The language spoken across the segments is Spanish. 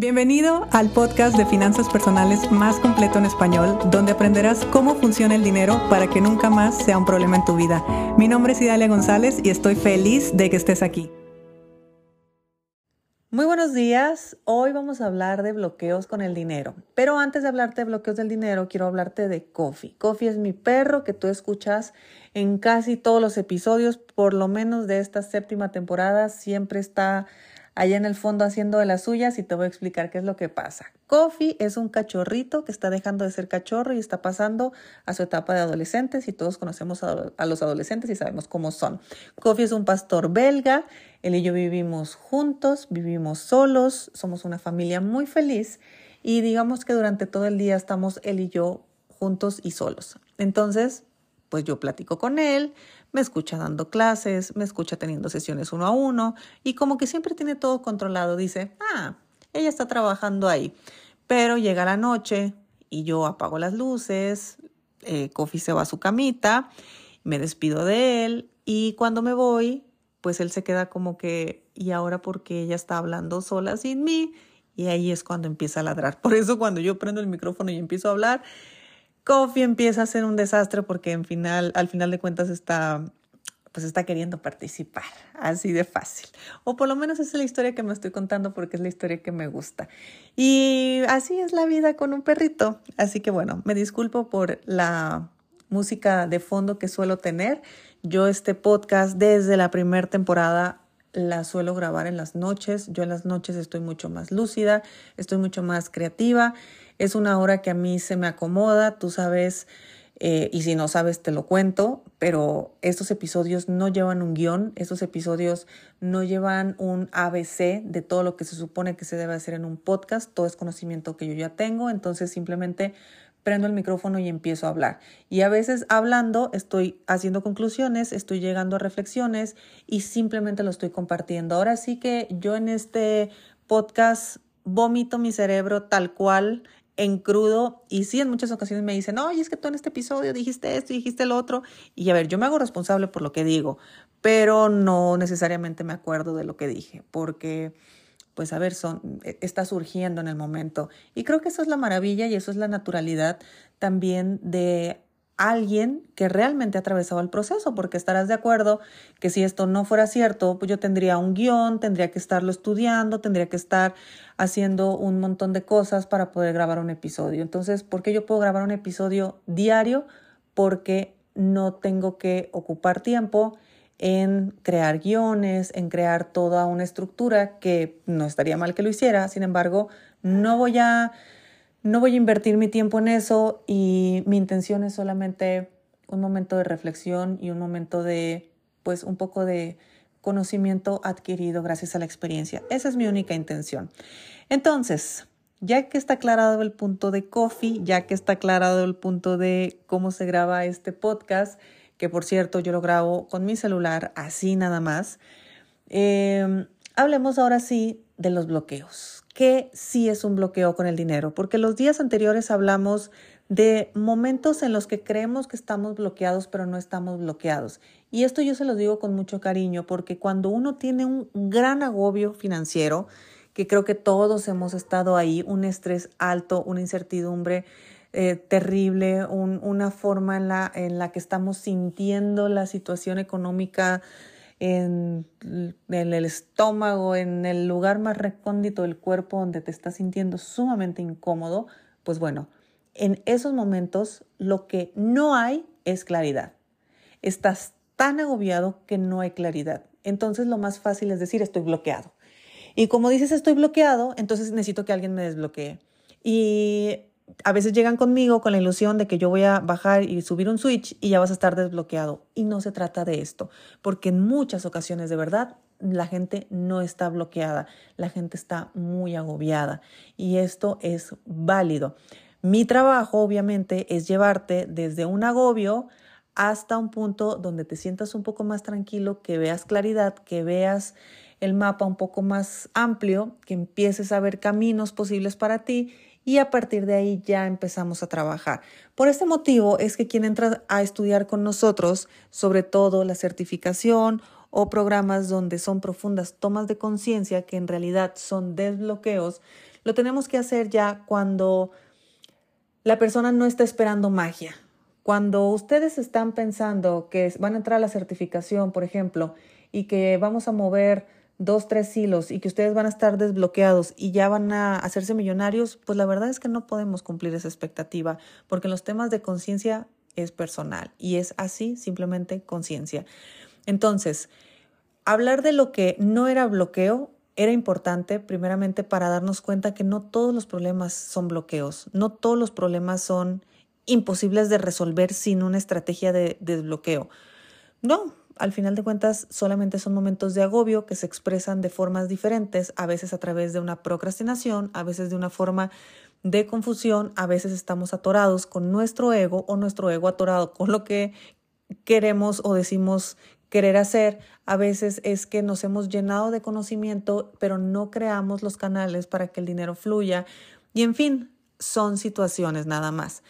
Bienvenido al podcast de finanzas personales más completo en español, donde aprenderás cómo funciona el dinero para que nunca más sea un problema en tu vida. Mi nombre es Idalia González y estoy feliz de que estés aquí. Muy buenos días. Hoy vamos a hablar de bloqueos con el dinero. Pero antes de hablarte de bloqueos del dinero, quiero hablarte de Coffee. Coffee es mi perro que tú escuchas en casi todos los episodios, por lo menos de esta séptima temporada. Siempre está allá en el fondo haciendo de las suyas y te voy a explicar qué es lo que pasa. Coffee es un cachorrito que está dejando de ser cachorro y está pasando a su etapa de adolescentes y todos conocemos a, los adolescentes y sabemos cómo son. Coffee es un pastor belga, él y yo vivimos juntos, vivimos solos, somos una familia muy feliz y digamos que durante todo el día estamos él y yo juntos y solos. Entonces, pues yo platico con él, me escucha dando clases, me escucha teniendo sesiones uno a uno y como que siempre tiene todo controlado, dice, ah, ella está trabajando ahí. Pero llega la noche y yo apago las luces, eh, se va a su camita, me despido de él y cuando me voy, pues él se queda como que, ¿y ahora porque ella está hablando sola sin mí? Y ahí es cuando empieza a ladrar. Por eso cuando yo prendo el micrófono y empiezo a hablar, Coffee empieza a ser un desastre porque en final, al final de cuentas está, pues está queriendo participar, así de fácil. O por lo menos es la historia que me estoy contando porque es la historia que me gusta. Y así es la vida con un perrito. Así que bueno, me disculpo por la música de fondo que suelo tener. Yo este podcast desde la primera temporada la suelo grabar en las noches. Yo en las noches estoy mucho más lúcida, estoy mucho más creativa es una hora que a mí se me acomoda, tú sabes, eh, y si no sabes te lo cuento, pero estos episodios no llevan un guion, estos episodios no llevan un ABC de todo lo que se supone que se debe hacer en un podcast, todo es conocimiento que yo ya tengo, entonces simplemente prendo el micrófono y empiezo a hablar. Y a veces hablando estoy haciendo conclusiones, estoy llegando a reflexiones y simplemente lo estoy compartiendo. Ahora sí que yo en este podcast vomito mi cerebro tal cual en crudo y sí en muchas ocasiones me dicen, oye, es que tú en este episodio dijiste esto y dijiste lo otro. Y a ver, yo me hago responsable por lo que digo, pero no necesariamente me acuerdo de lo que dije, porque pues a ver, son, e, está surgiendo en el momento. Y creo que eso es la maravilla y eso es la naturalidad también de alguien que realmente ha atravesado el proceso, porque estarás de acuerdo que si esto no fuera cierto, pues yo tendría un guion, tendría que estarlo estudiando, tendría que estar haciendo un montón de cosas para poder grabar un episodio. Entonces, ¿por qué yo puedo grabar un episodio diario? Porque no tengo que ocupar tiempo en crear guiones, en crear toda una estructura que no estaría mal que lo hiciera, sin embargo, no voy a no voy a invertir mi tiempo en eso y mi intención es solamente un momento de reflexión y un momento de, pues, un poco de conocimiento adquirido gracias a la experiencia. Esa es mi única intención. Entonces, ya que está aclarado el punto de coffee, ya que está aclarado el punto de cómo se graba este podcast, que por cierto yo lo grabo con mi celular, así nada más, eh, hablemos ahora sí de los bloqueos que sí es un bloqueo con el dinero, porque los días anteriores hablamos de momentos en los que creemos que estamos bloqueados, pero no estamos bloqueados. Y esto yo se lo digo con mucho cariño, porque cuando uno tiene un gran agobio financiero, que creo que todos hemos estado ahí, un estrés alto, una incertidumbre eh, terrible, una forma en la, en la que estamos sintiendo la situación económica en, el estómago, en el lugar más recóndito del cuerpo donde te estás sintiendo sumamente incómodo, pues bueno, en esos momentos lo que no hay es claridad. Estás tan agobiado que no hay claridad. Entonces lo más fácil es decir estoy bloqueado. Y como dices estoy bloqueado, entonces necesito que alguien me desbloquee. Y a veces llegan conmigo con la ilusión de que yo voy a bajar y subir un switch y ya vas a estar desbloqueado. Y no se trata de esto, porque en muchas ocasiones de verdad la gente no está bloqueada, la gente está muy agobiada y esto es válido. Mi trabajo obviamente es llevarte desde un agobio hasta un punto donde te sientas un poco más tranquilo, que veas claridad, que veas el mapa un poco más amplio, que empieces a ver caminos posibles para ti y a partir de ahí ya empezamos a trabajar. Por este motivo es que quien entra a estudiar con nosotros, sobre todo la certificación o programas donde son profundas tomas de conciencia, que en realidad son desbloqueos, lo tenemos que hacer ya cuando la persona no está esperando magia. Cuando ustedes están pensando que van a entrar a la certificación, por ejemplo, y que vamos a mover dos, tres hilos y que ustedes van a estar desbloqueados y ya van a hacerse millonarios, pues la verdad es que no podemos cumplir esa expectativa, porque en los temas de conciencia es personal y es así, simplemente conciencia. Entonces, hablar de lo que no era bloqueo era importante primeramente para darnos cuenta que no todos los problemas son bloqueos, no todos los problemas son imposibles de resolver sin una estrategia de desbloqueo. No, al final de cuentas solamente son momentos de agobio que se expresan de formas diferentes, a veces a través de una procrastinación, a veces de una forma de confusión, a veces estamos atorados con nuestro ego o nuestro ego atorado con lo que queremos o decimos querer hacer, a veces es que nos hemos llenado de conocimiento, pero no creamos los canales para que el dinero fluya. Y en fin, son situaciones nada más.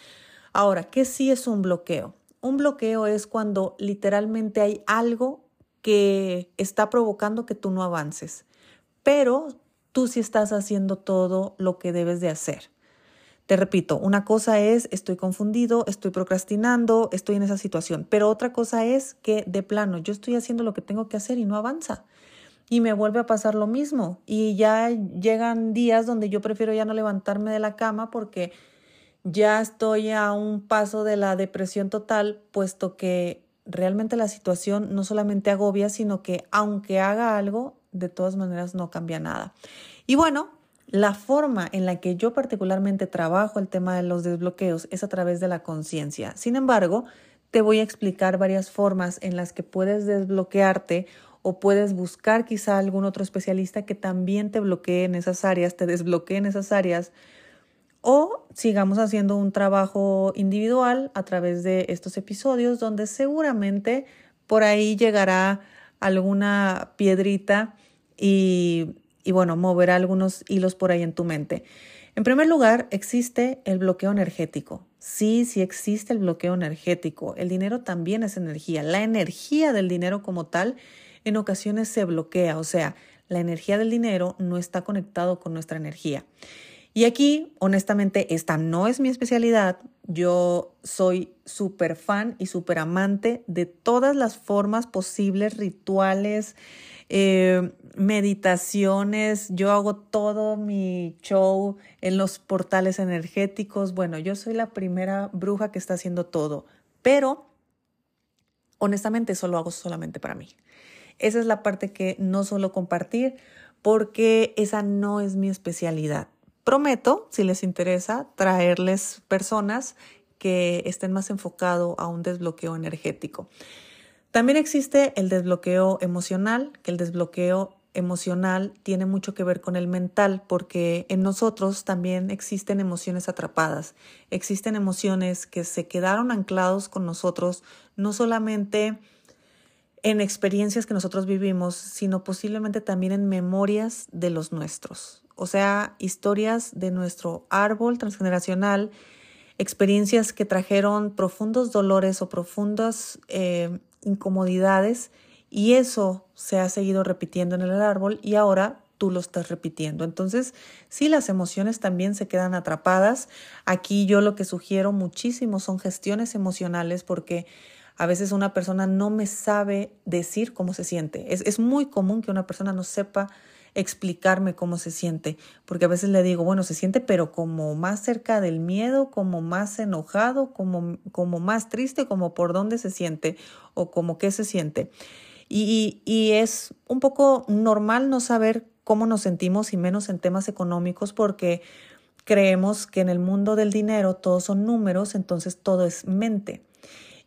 Ahora, ¿qué sí es un bloqueo? Un bloqueo es cuando literalmente hay algo que está provocando que tú no avances, pero tú sí estás haciendo todo lo que debes de hacer. Te repito, una cosa es estoy confundido, estoy procrastinando, estoy en esa situación, pero otra cosa es que de plano yo estoy haciendo lo que tengo que hacer y no avanza. Y me vuelve a pasar lo mismo. Y ya llegan días donde yo prefiero ya no levantarme de la cama porque ya estoy a un paso de la depresión total, puesto que realmente la situación no solamente agobia, sino que aunque haga algo, de todas maneras no cambia nada. Y bueno, la forma en la que yo particularmente trabajo el tema de los desbloqueos es a través de la conciencia. Sin embargo, te voy a explicar varias formas en las que puedes desbloquearte o puedes buscar quizá algún otro especialista que también te bloquee en esas áreas, te desbloquee en esas áreas o sigamos haciendo un trabajo individual a través de estos episodios donde seguramente por ahí llegará alguna piedrita y, y bueno, moverá algunos hilos por ahí en tu mente. En primer lugar, existe el bloqueo energético. Sí, sí existe el bloqueo energético. El dinero también es energía. La energía del dinero como tal en ocasiones se bloquea, o sea, la energía del dinero no está conectado con nuestra energía. Y aquí, honestamente, esta no es mi especialidad. Yo soy súper fan y súper amante de todas las formas posibles, rituales, eh, meditaciones. Yo hago todo mi show en los portales energéticos. Bueno, yo soy la primera bruja que está haciendo todo, pero honestamente eso lo hago solamente para mí. Esa es la parte que no suelo compartir porque esa no es mi especialidad. Prometo, si les interesa, traerles personas que estén más enfocados a un desbloqueo energético. También existe el desbloqueo emocional, que el desbloqueo emocional tiene mucho que ver con el mental, porque en nosotros también existen emociones atrapadas, existen emociones que se quedaron anclados con nosotros, no solamente en experiencias que nosotros vivimos, sino posiblemente también en memorias de los nuestros o sea, historias de nuestro árbol transgeneracional, experiencias que trajeron profundos dolores o profundas eh, incomodidades y eso se ha seguido repitiendo en el árbol y ahora tú lo estás repitiendo. Entonces, sí, las emociones también se quedan atrapadas. Aquí yo lo que sugiero muchísimo son gestiones emocionales porque a veces una persona no me sabe decir cómo se siente. Es, es muy común que una persona no sepa explicarme cómo se siente, porque a veces le digo, bueno, se siente pero como más cerca del miedo, como más enojado, como, como más triste, como por dónde se siente o como qué se siente. Y, y es un poco normal no saber cómo nos sentimos y menos en temas económicos porque creemos que en el mundo del dinero todos son números, entonces todo es mente.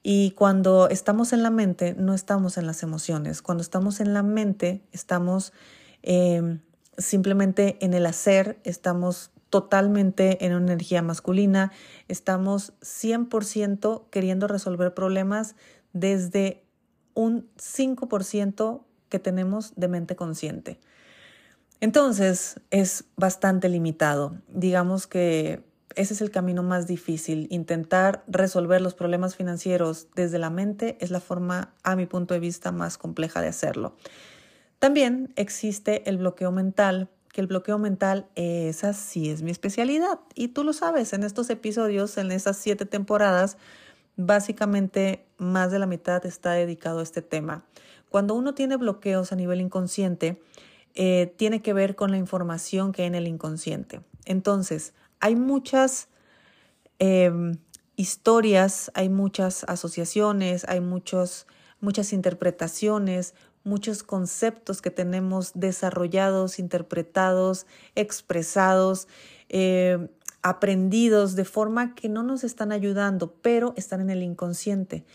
Y cuando estamos en la mente, no estamos en las emociones. Cuando estamos en la mente, estamos Em, simplemente en el hacer estamos totalmente en una energía masculina, estamos 100% queriendo resolver problemas desde un 5% que tenemos de mente consciente. Entonces es bastante limitado. Digamos que ese es el camino más difícil. Intentar resolver los problemas financieros desde la mente es la forma, a mi punto de vista, más compleja de hacerlo. También existe el bloqueo mental, que el bloqueo mental, esa sí es mi especialidad. Y tú lo sabes, en estos episodios, en esas siete temporadas, básicamente más de la mitad está dedicado a este tema. Cuando uno tiene bloqueos a nivel inconsciente, eh, tiene que ver con la información que hay en el inconsciente. Entonces, hay muchas em, historias, hay muchas asociaciones, hay muchos, muchas interpretaciones, muchos conceptos que tenemos desarrollados, interpretados, expresados, eh, aprendidos de forma que no nos están ayudando, pero están en el inconsciente.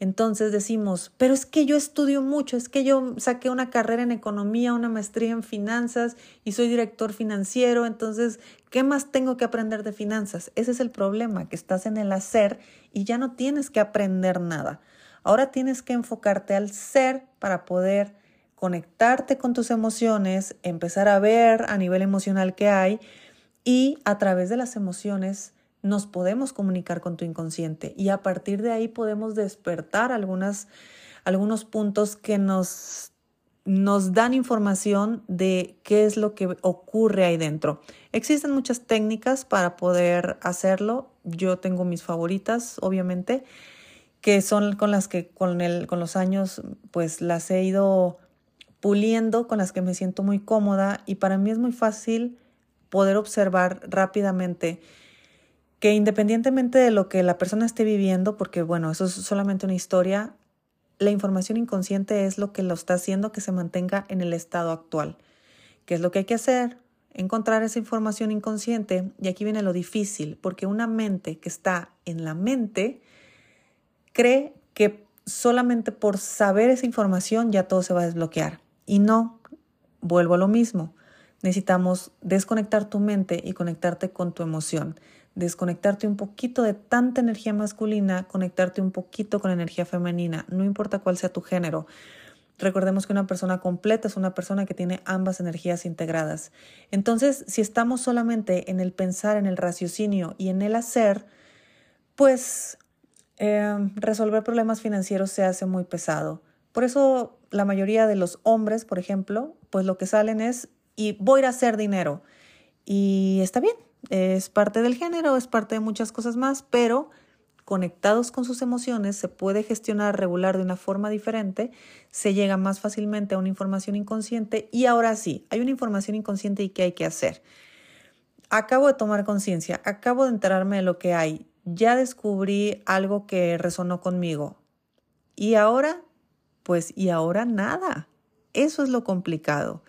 Entonces decimos, pero es que yo estudio mucho, es que yo saqué una carrera en economía, una maestría en finanzas y soy director financiero, entonces, ¿qué más tengo que aprender de finanzas? Ese es el problema, que estás en el hacer y ya no tienes que aprender nada. Ahora tienes que enfocarte al ser para poder conectarte con tus emociones, empezar a ver a nivel emocional qué hay y a través de las emociones nos podemos comunicar con tu inconsciente y a partir de ahí podemos despertar algunas, algunos puntos que nos, nos dan información de qué es lo que ocurre ahí dentro. Existen muchas técnicas para poder hacerlo. Yo tengo mis favoritas, obviamente que son con las que con, el, con los años pues las he ido puliendo, con las que me siento muy cómoda y para mí es muy fácil poder observar rápidamente que independientemente de lo que la persona esté viviendo, porque bueno, eso es solamente una historia, la información inconsciente es lo que lo está haciendo que se mantenga en el estado actual. ¿Qué es lo que hay que hacer? Encontrar esa información inconsciente y aquí viene lo difícil, porque una mente que está en la mente, cree que solamente por saber esa información ya todo se va a desbloquear. Y no, vuelvo a lo mismo. Necesitamos desconectar tu mente y conectarte con tu emoción. Desconectarte un poquito de tanta energía masculina, conectarte un poquito con energía femenina, no importa cuál sea tu género. Recordemos que una persona completa es una persona que tiene ambas energías integradas. Entonces, si estamos solamente en el pensar, en el raciocinio y en el hacer, pues Em, resolver problemas financieros se hace muy pesado. Por eso la mayoría de los hombres, por ejemplo, pues lo que salen es y voy a hacer dinero. Y está bien, es parte del género, es parte de muchas cosas más, pero conectados con sus emociones se puede gestionar, regular de una forma diferente, se llega más fácilmente a una información inconsciente y ahora sí, hay una información inconsciente y qué hay que hacer. Acabo de tomar conciencia, acabo de enterarme de lo que hay, ya descubrí algo que resonó conmigo. Y ahora, pues, y ahora nada. Eso es lo complicado.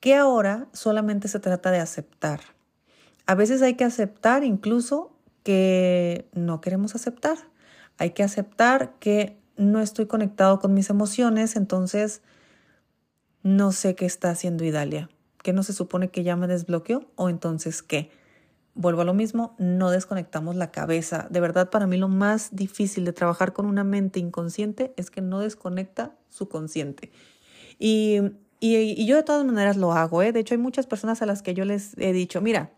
Que ahora solamente se trata de aceptar. A veces hay que aceptar incluso que no queremos aceptar. Hay que aceptar que no estoy conectado con mis emociones, entonces no sé qué está haciendo Idalia. ¿Que no se supone que ya me desbloqueó? ¿O entonces qué? Vuelvo a lo mismo, no desconectamos la cabeza. De verdad, para mí lo más difícil de trabajar con una mente inconsciente es que no desconecta su consciente. Y, y, yo de todas maneras lo hago, ¿eh? De hecho, hay muchas personas a las que yo les he dicho, mira,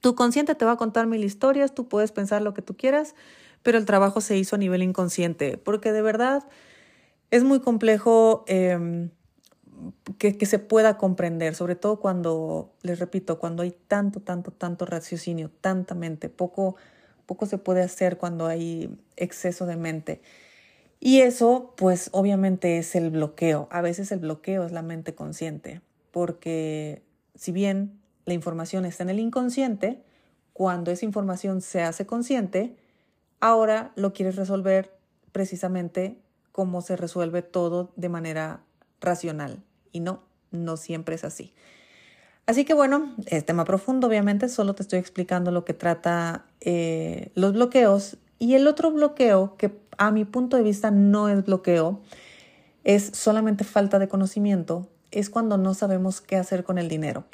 tu consciente te va a contar mil historias, tú puedes pensar lo que tú quieras, pero el trabajo se hizo a nivel inconsciente, porque de verdad es muy complejo. Em, que, se pueda comprender, sobre todo cuando, les repito, cuando hay tanto, tanto, tanto raciocinio, tanta mente, poco, poco se puede hacer cuando hay exceso de mente. Y eso, pues obviamente es el bloqueo. A veces el bloqueo es la mente consciente, porque si bien la información está en el inconsciente, cuando esa información se hace consciente, ahora lo quieres resolver precisamente como se resuelve todo de manera racional. No, no siempre es así. Así que bueno, es tema profundo, obviamente, solo te estoy explicando lo que trata eh, los bloqueos. Y el otro bloqueo, que a mi punto de vista no es bloqueo, es solamente falta de conocimiento, es cuando no sabemos qué hacer con el dinero.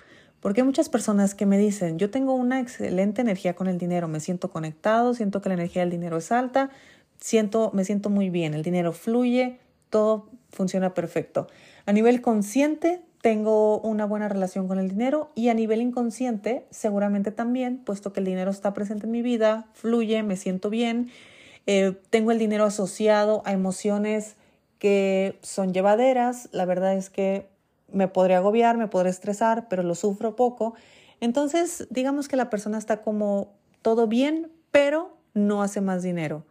Porque hay muchas personas que me dicen, yo tengo una excelente energía con el dinero, me siento conectado, siento que la energía del dinero es alta, siento, me siento muy bien, el dinero fluye, todo funciona perfecto. A nivel consciente, tengo una buena relación con el dinero y a nivel inconsciente, seguramente también, puesto que el dinero está presente en mi vida, fluye, me siento bien, eh, tengo el dinero asociado a emociones que son llevaderas. La verdad es que me podría agobiar, me podría estresar, pero lo sufro poco. Entonces, digamos que la persona está como todo bien, pero no hace más dinero.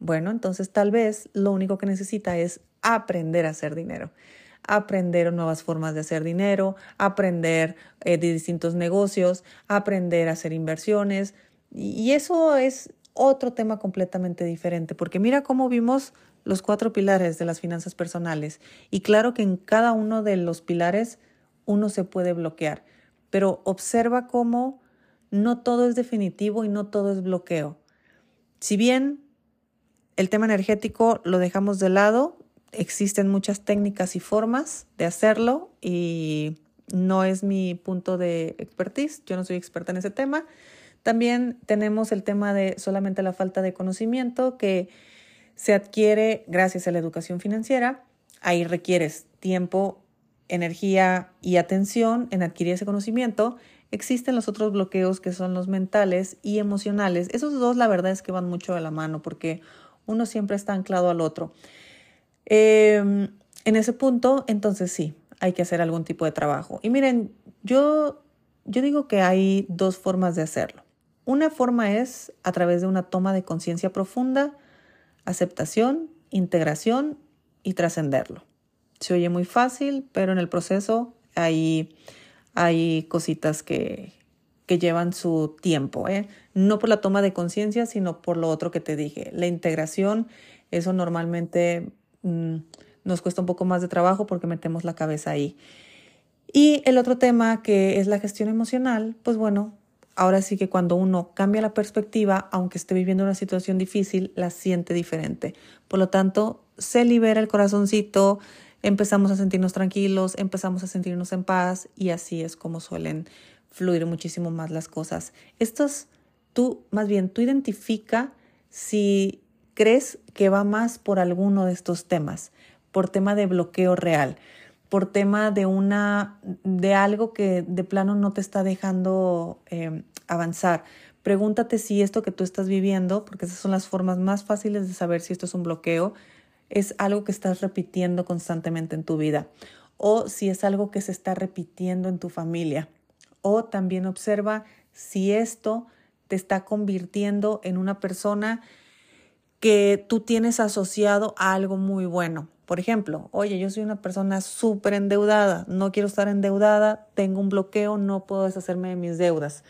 Bueno, entonces tal vez lo único que necesita es aprender a hacer dinero, aprender nuevas formas de hacer dinero, aprender eh, de distintos negocios, aprender a hacer inversiones. Y eso es otro tema completamente diferente, porque mira cómo vimos los cuatro pilares de las finanzas personales. Y claro que en cada uno de los pilares uno se puede bloquear, pero observa cómo no todo es definitivo y no todo es bloqueo. Si bien el tema energético lo dejamos de lado, existen muchas técnicas y formas de hacerlo y no es mi punto de expertise, yo no soy experta en ese tema, también tenemos el tema de solamente la falta de conocimiento que se adquiere gracias a la educación financiera. Ahí requieres tiempo, energía y atención en adquirir ese conocimiento. Existen los otros bloqueos que son los mentales y emocionales. Esos dos la verdad es que van mucho de la mano porque uno siempre está anclado al otro. Em, en ese punto, entonces sí, hay que hacer algún tipo de trabajo. Y miren, yo, yo digo que hay dos formas de hacerlo. Una forma es a través de una toma de conciencia profunda, aceptación, integración y trascenderlo. Se oye muy fácil, pero en el proceso hay, hay cositas que, que llevan su tiempo, ¿eh? no por la toma de conciencia, sino por lo otro que te dije. La integración, eso normalmente mm, nos cuesta un poco más de trabajo porque metemos la cabeza ahí. Y el otro tema que es la gestión emocional, pues bueno, ahora sí que cuando uno cambia la perspectiva, aunque esté viviendo una situación difícil, la siente diferente. Por lo tanto, se libera el corazoncito, empezamos a sentirnos tranquilos, empezamos a sentirnos en paz y así es como suelen fluir muchísimo más las cosas. Estos, tú, más bien, tú identifica si crees que va más por alguno de estos temas, por tema de bloqueo real por tema de una de algo que de plano no te está dejando em, avanzar. Pregúntate si esto que tú estás viviendo, porque esas son las formas más fáciles de saber si esto es un bloqueo, es algo que estás repitiendo constantemente en tu vida o si es algo que se está repitiendo en tu familia. O también observa si esto te está convirtiendo en una persona que tú tienes asociado a algo muy bueno. Por ejemplo, oye, yo soy una persona súper endeudada, no quiero estar endeudada, tengo un bloqueo, no puedo deshacerme de mis deudas.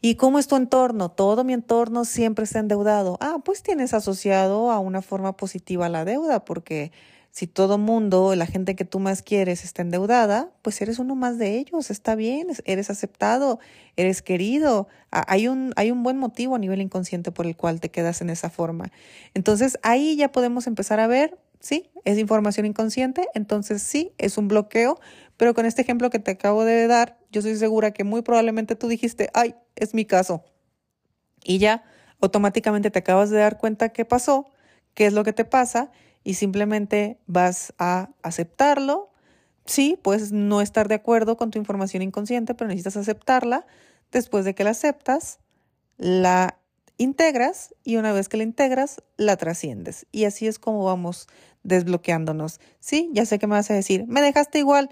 ¿Y cómo es tu entorno? Todo mi entorno siempre está endeudado. Ah, pues tienes asociado a una forma positiva la deuda, porque si todo mundo, la gente que tú más quieres está endeudada, pues eres uno más de ellos, está bien, eres aceptado, eres querido. Hay un, hay un buen motivo a nivel inconsciente por el cual te quedas en esa forma. Entonces ahí ya podemos empezar a ver sí, es información inconsciente, entonces sí, es un bloqueo, pero con este ejemplo que te acabo de dar, yo estoy segura que muy probablemente tú dijiste, ay, es mi caso. Y ya automáticamente te acabas de dar cuenta qué pasó, qué es lo que te pasa, y simplemente vas a aceptarlo. Sí, puedes no estar de acuerdo con tu información inconsciente, pero necesitas aceptarla. Después de que la aceptas, la integras y una vez que la integras, la trasciendes. Y así es como vamos desbloqueándonos. Sí, ya sé que me vas a decir, me dejaste igual,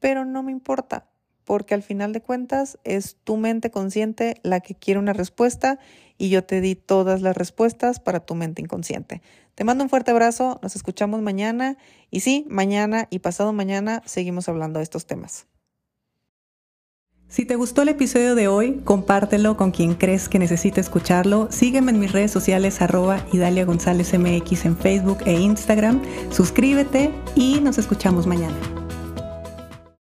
pero no me importa, porque al final de cuentas es tu mente consciente la que quiere una respuesta y yo te di todas las respuestas para tu mente inconsciente. Te mando un fuerte abrazo, nos escuchamos mañana y sí, mañana y pasado mañana seguimos hablando de estos temas. Si te gustó el episodio de hoy, compártelo con quien crees que necesite escucharlo. Sígueme en mis redes sociales arroba Idalia González MX en Facebook e Instagram. Suscríbete y nos escuchamos mañana.